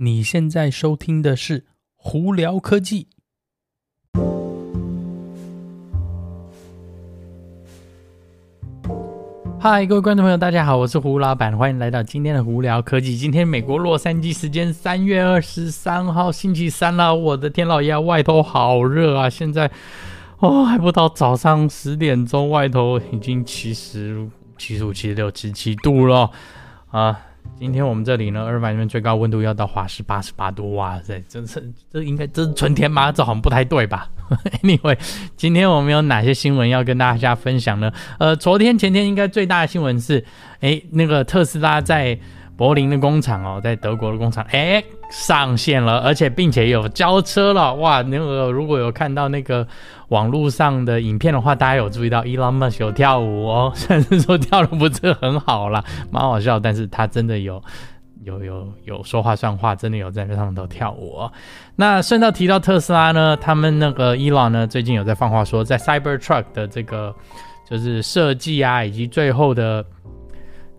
你现在收听的是《胡聊科技》。嗨，各位观众朋友，大家好，我是胡老板，欢迎来到今天的《胡聊科技》。今天美国洛杉矶时间三月二十三号星期三了，我的天老爷，外头好热啊！现在哦，还不到早上十点钟，外头已经七十、七十五、七十六、七十七度了啊！今天我们这里呢，二百里面最高温度要到华氏八十八度，哇塞，真是这应该这是春天吗？这好像不太对吧？Anyway，今天我们有哪些新闻要跟大家分享呢？呃，昨天前天应该最大的新闻是，诶，那个特斯拉在柏林的工厂哦，在德国的工厂，诶，上线了，而且并且有交车了，哇，那个如果有看到那个。网络上的影片的话，大家有注意到 Elon Musk 有跳舞哦，虽然说跳的不是很好啦，蛮好笑，但是他真的有有有有说话算话，真的有在上头跳舞哦。那顺道提到特斯拉呢，他们那个 Elon 呢，最近有在放话说，在 Cybertruck 的这个就是设计啊，以及最后的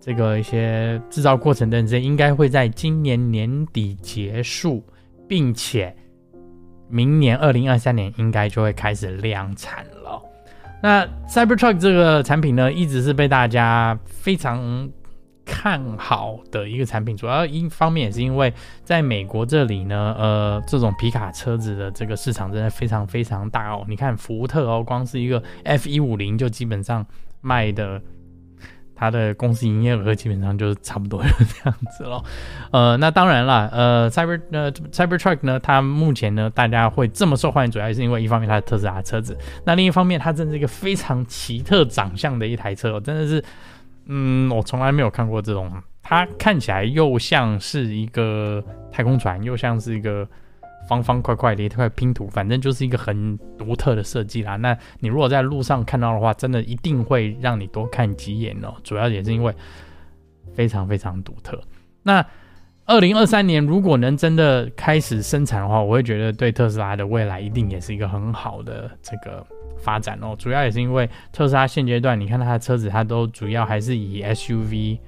这个一些制造过程等等，应该会在今年年底结束，并且。明年二零二三年应该就会开始量产了。那 Cybertruck 这个产品呢，一直是被大家非常看好的一个产品。主要一方面也是因为在美国这里呢，呃，这种皮卡车子的这个市场真的非常非常大哦。你看福特哦，光是一个 F 一五零就基本上卖的。它的公司营业额基本上就是差不多就这样子咯。呃，那当然了，呃，Cyber 呃 Cybertruck 呢，它目前呢，大家会这么受欢迎，主要是因为一方面它是特斯拉的车子，那另一方面它真是一个非常奇特长相的一台车，真的是，嗯，我从来没有看过这种，它看起来又像是一个太空船，又像是一个。方方块块的一块拼图，反正就是一个很独特的设计啦。那你如果在路上看到的话，真的一定会让你多看几眼哦。主要也是因为非常非常独特。那二零二三年如果能真的开始生产的话，我会觉得对特斯拉的未来一定也是一个很好的这个发展哦。主要也是因为特斯拉现阶段，你看它的车子，它都主要还是以 SUV。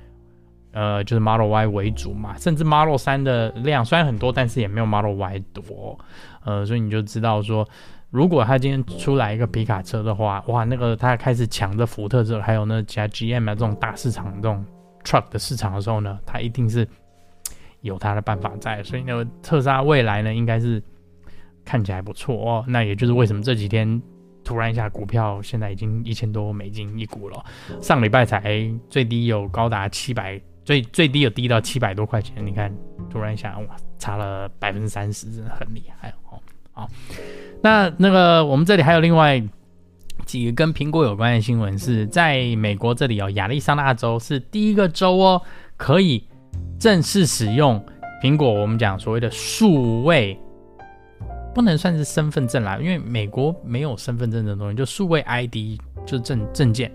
呃，就是 Model Y 为主嘛，甚至 Model 3的量虽然很多，但是也没有 Model Y 多。呃，所以你就知道说，如果他今天出来一个皮卡车的话，哇，那个他开始抢着福特这，还有那其他 GM 啊这种大市场这种 truck 的市场的时候呢，他一定是有他的办法在。所以呢，特斯拉未来呢，应该是看起来不错哦。那也就是为什么这几天突然一下股票现在已经一千多美金一股了，上礼拜才最低有高达七百。最最低有低到七百多块钱，你看，突然想哇，差了百分之三十，真的很厉害哦。好，那那个我们这里还有另外几个跟苹果有关的新闻，是在美国这里哦，亚利桑那州是第一个州哦，可以正式使用苹果。我们讲所谓的数位，不能算是身份证啦，因为美国没有身份证这种东西，就数位 ID，就证证件。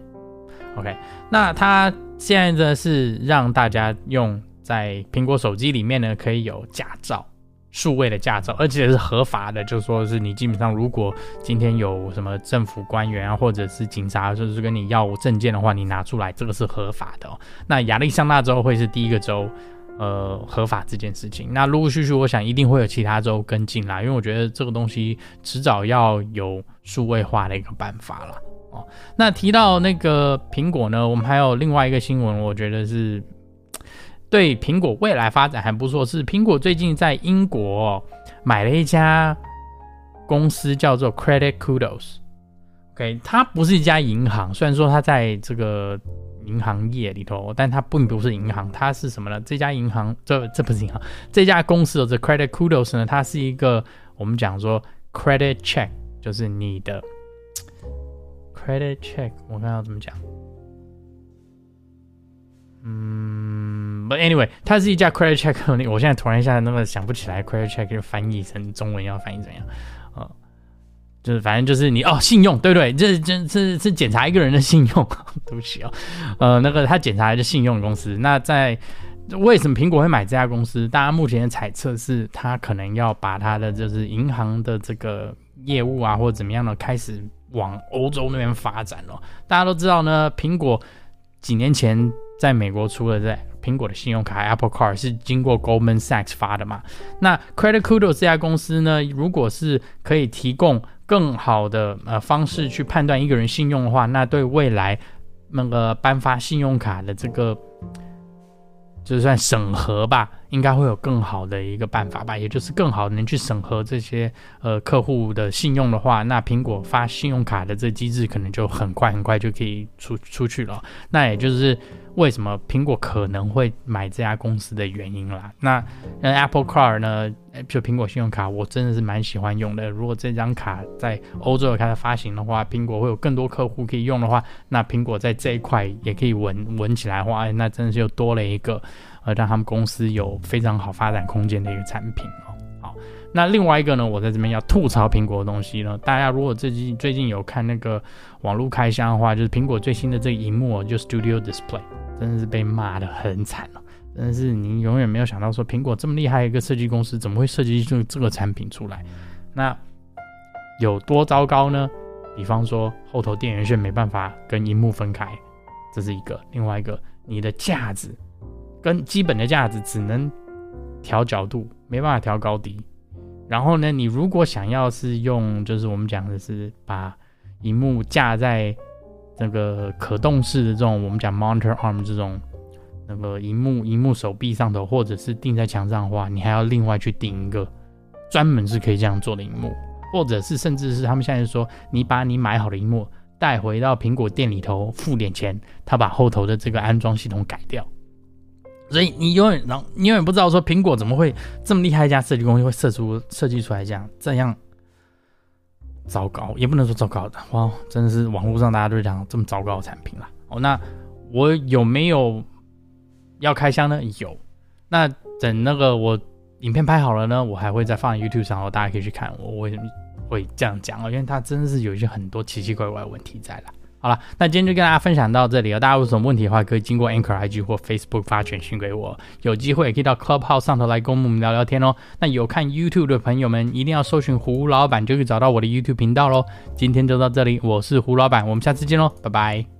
OK，那它现在呢是让大家用在苹果手机里面呢，可以有驾照，数位的驾照，而且是合法的。就说是你基本上如果今天有什么政府官员啊，或者是警察，就是跟你要证件的话，你拿出来，这个是合法的哦。那亚利桑那州会是第一个州，呃，合法这件事情。那陆陆续续，我想一定会有其他州跟进啦，因为我觉得这个东西迟早要有数位化的一个办法了。那提到那个苹果呢，我们还有另外一个新闻，我觉得是对苹果未来发展还不错。是苹果最近在英国买了一家公司，叫做 Credit Kudos。OK，它不是一家银行，虽然说它在这个银行业里头，但它并不是银行，它是什么呢？这家银行，这这不是银行，这家公司的这 Credit Kudos 呢，它是一个我们讲说 Credit Check，就是你的。Credit check，我看要怎么讲。嗯，But anyway，它是一家 credit check。我现在突然一下那个想不起来 credit check 就翻译成中文要翻译怎样？呃，就是反正就是你哦，信用对不对？这这是是检查一个人的信用，对不起哦。呃，那个他检查的是信用公司。那在为什么苹果会买这家公司？大家目前的猜测是，他可能要把他的就是银行的这个业务啊，或者怎么样的开始。往欧洲那边发展了。大家都知道呢，苹果几年前在美国出了在苹果的信用卡 Apple Card 是经过 Goldman Sachs 发的嘛？那 Credit Kudos 这家公司呢，如果是可以提供更好的呃方式去判断一个人信用的话，那对未来那个颁发信用卡的这个。就算审核吧，应该会有更好的一个办法吧，也就是更好能去审核这些呃客户的信用的话，那苹果发信用卡的这机制可能就很快很快就可以出出去了。那也就是。为什么苹果可能会买这家公司的原因啦？那 Apple Card 呢？就苹果信用卡，我真的是蛮喜欢用的。如果这张卡在欧洲开始发行的话，苹果会有更多客户可以用的话，那苹果在这一块也可以稳稳起来的话，那真的是又多了一个呃，让他们公司有非常好发展空间的一个产品哦。好，那另外一个呢，我在这边要吐槽苹果的东西呢。大家如果最近最近有看那个网络开箱的话，就是苹果最新的这个荧幕就 Studio Display。真的是被骂得很惨了，真的是你永远没有想到说苹果这么厉害一个设计公司，怎么会设计出这个产品出来？那有多糟糕呢？比方说后头电源线没办法跟荧幕分开，这是一个；另外一个，你的架子跟基本的架子只能调角度，没办法调高低。然后呢，你如果想要是用，就是我们讲的是把荧幕架在。那个可动式的这种，我们讲 monitor arm 这种，那个荧幕荧幕手臂上头，或者是钉在墙上的话，你还要另外去钉一个专门是可以这样做的荧幕，或者是甚至是他们现在说，你把你买好的荧幕带回到苹果店里头付点钱，他把后头的这个安装系统改掉，所以你永远然后你永远不知道说苹果怎么会这么厉害一家设计公司会设出设计出来这样这样。糟糕，也不能说糟糕的，哇，真的是网络上大家都讲这么糟糕的产品了。哦，那我有没有要开箱呢？有。那等那个我影片拍好了呢，我还会再放 YouTube 上，大家可以去看我为什么会这样讲啊，因为它真的是有一些很多奇奇怪怪的问题在了。好了，那今天就跟大家分享到这里了。大家有什么问题的话，可以经过 Anchor IG 或 Facebook 发简讯给我。有机会也可以到 Clubhouse 上头来跟我们聊聊天哦。那有看 YouTube 的朋友们，一定要搜寻胡老板，就可以找到我的 YouTube 频道喽。今天就到这里，我是胡老板，我们下次见喽，拜拜。